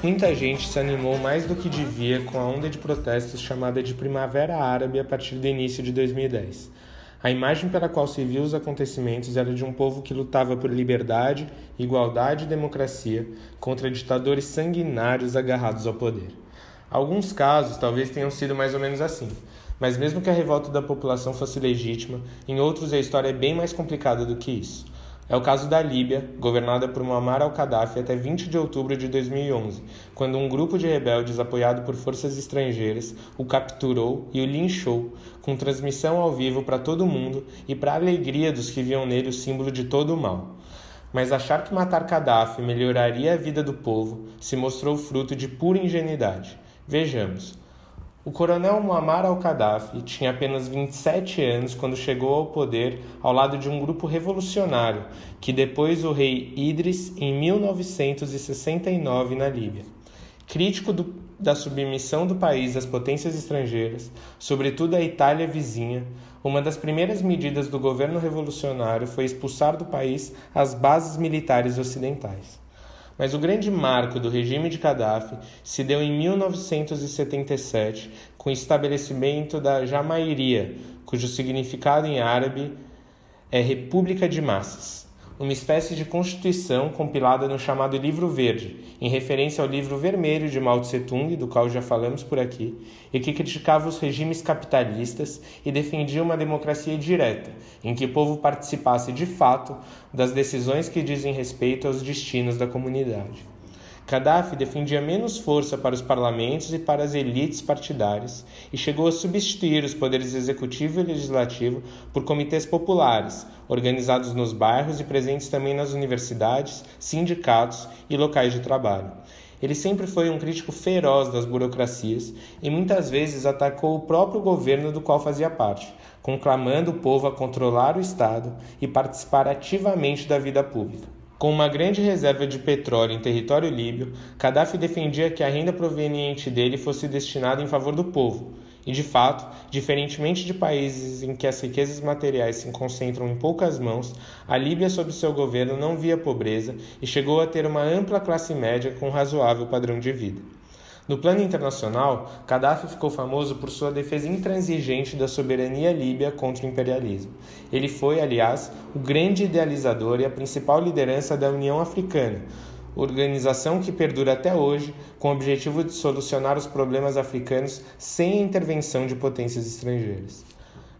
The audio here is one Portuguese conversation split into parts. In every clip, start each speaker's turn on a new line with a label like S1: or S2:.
S1: Muita gente se animou mais do que devia com a onda de protestos chamada de Primavera Árabe a partir do início de 2010. A imagem pela qual se viu os acontecimentos era de um povo que lutava por liberdade, igualdade e democracia contra ditadores sanguinários agarrados ao poder. Alguns casos talvez tenham sido mais ou menos assim, mas mesmo que a revolta da população fosse legítima, em outros a história é bem mais complicada do que isso. É o caso da Líbia, governada por Muammar al-Gaddafi até 20 de outubro de 2011, quando um grupo de rebeldes apoiado por forças estrangeiras o capturou e o linchou, com transmissão ao vivo para todo mundo e para a alegria dos que viam nele o símbolo de todo o mal. Mas achar que matar Gaddafi melhoraria a vida do povo se mostrou fruto de pura ingenuidade. Vejamos. O coronel Muammar al-Gaddafi tinha apenas 27 anos quando chegou ao poder ao lado de um grupo revolucionário que depois o rei Idris em 1969 na Líbia. Crítico do, da submissão do país às potências estrangeiras, sobretudo à Itália vizinha, uma das primeiras medidas do governo revolucionário foi expulsar do país as bases militares ocidentais. Mas o grande marco do regime de Gaddafi se deu em 1977, com o estabelecimento da Jamairia, cujo significado em árabe é República de Massas uma espécie de constituição compilada no chamado Livro Verde, em referência ao Livro Vermelho de Mao Tse-tung, do qual já falamos por aqui, e que criticava os regimes capitalistas e defendia uma democracia direta, em que o povo participasse de fato das decisões que dizem respeito aos destinos da comunidade. Gaddafi defendia menos força para os parlamentos e para as elites partidárias e chegou a substituir os poderes executivo e legislativo por comitês populares, organizados nos bairros e presentes também nas universidades, sindicatos e locais de trabalho. Ele sempre foi um crítico feroz das burocracias e muitas vezes atacou o próprio governo do qual fazia parte, conclamando o povo a controlar o Estado e participar ativamente da vida pública. Com uma grande reserva de petróleo em território líbio, Gaddafi defendia que a renda proveniente dele fosse destinada em favor do povo. E de fato, diferentemente de países em que as riquezas materiais se concentram em poucas mãos, a Líbia sob seu governo não via pobreza e chegou a ter uma ampla classe média com razoável padrão de vida. No plano internacional, Gaddafi ficou famoso por sua defesa intransigente da soberania líbia contra o imperialismo. Ele foi, aliás, o grande idealizador e a principal liderança da União Africana, organização que perdura até hoje com o objetivo de solucionar os problemas africanos sem a intervenção de potências estrangeiras.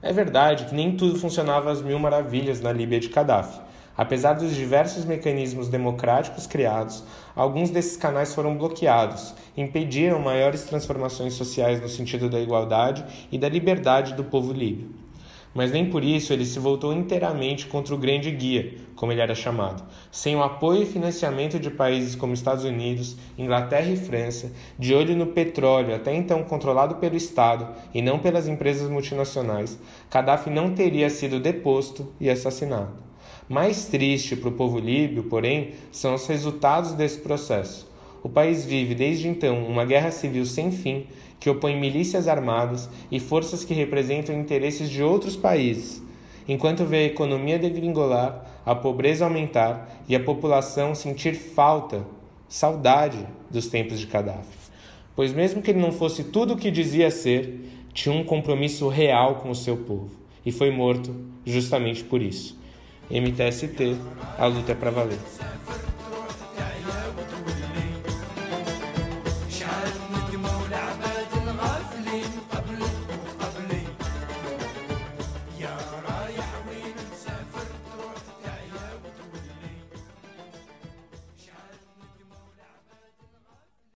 S1: É verdade que nem tudo funcionava às mil maravilhas na Líbia de Gaddafi. Apesar dos diversos mecanismos democráticos criados, alguns desses canais foram bloqueados, impediram maiores transformações sociais no sentido da igualdade e da liberdade do povo líbio. Mas nem por isso ele se voltou inteiramente contra o grande guia, como ele era chamado. Sem o apoio e financiamento de países como Estados Unidos, Inglaterra e França, de olho no petróleo, até então controlado pelo Estado e não pelas empresas multinacionais, Gaddafi não teria sido deposto e assassinado. Mais triste para o povo líbio, porém, são os resultados desse processo. O país vive desde então uma guerra civil sem fim que opõe milícias armadas e forças que representam interesses de outros países, enquanto vê a economia degringolar, a pobreza aumentar e a população sentir falta, saudade dos tempos de Gaddafi. Pois, mesmo que ele não fosse tudo o que dizia ser, tinha um compromisso real com o seu povo e foi morto justamente por isso. MTST, a luta é para valer.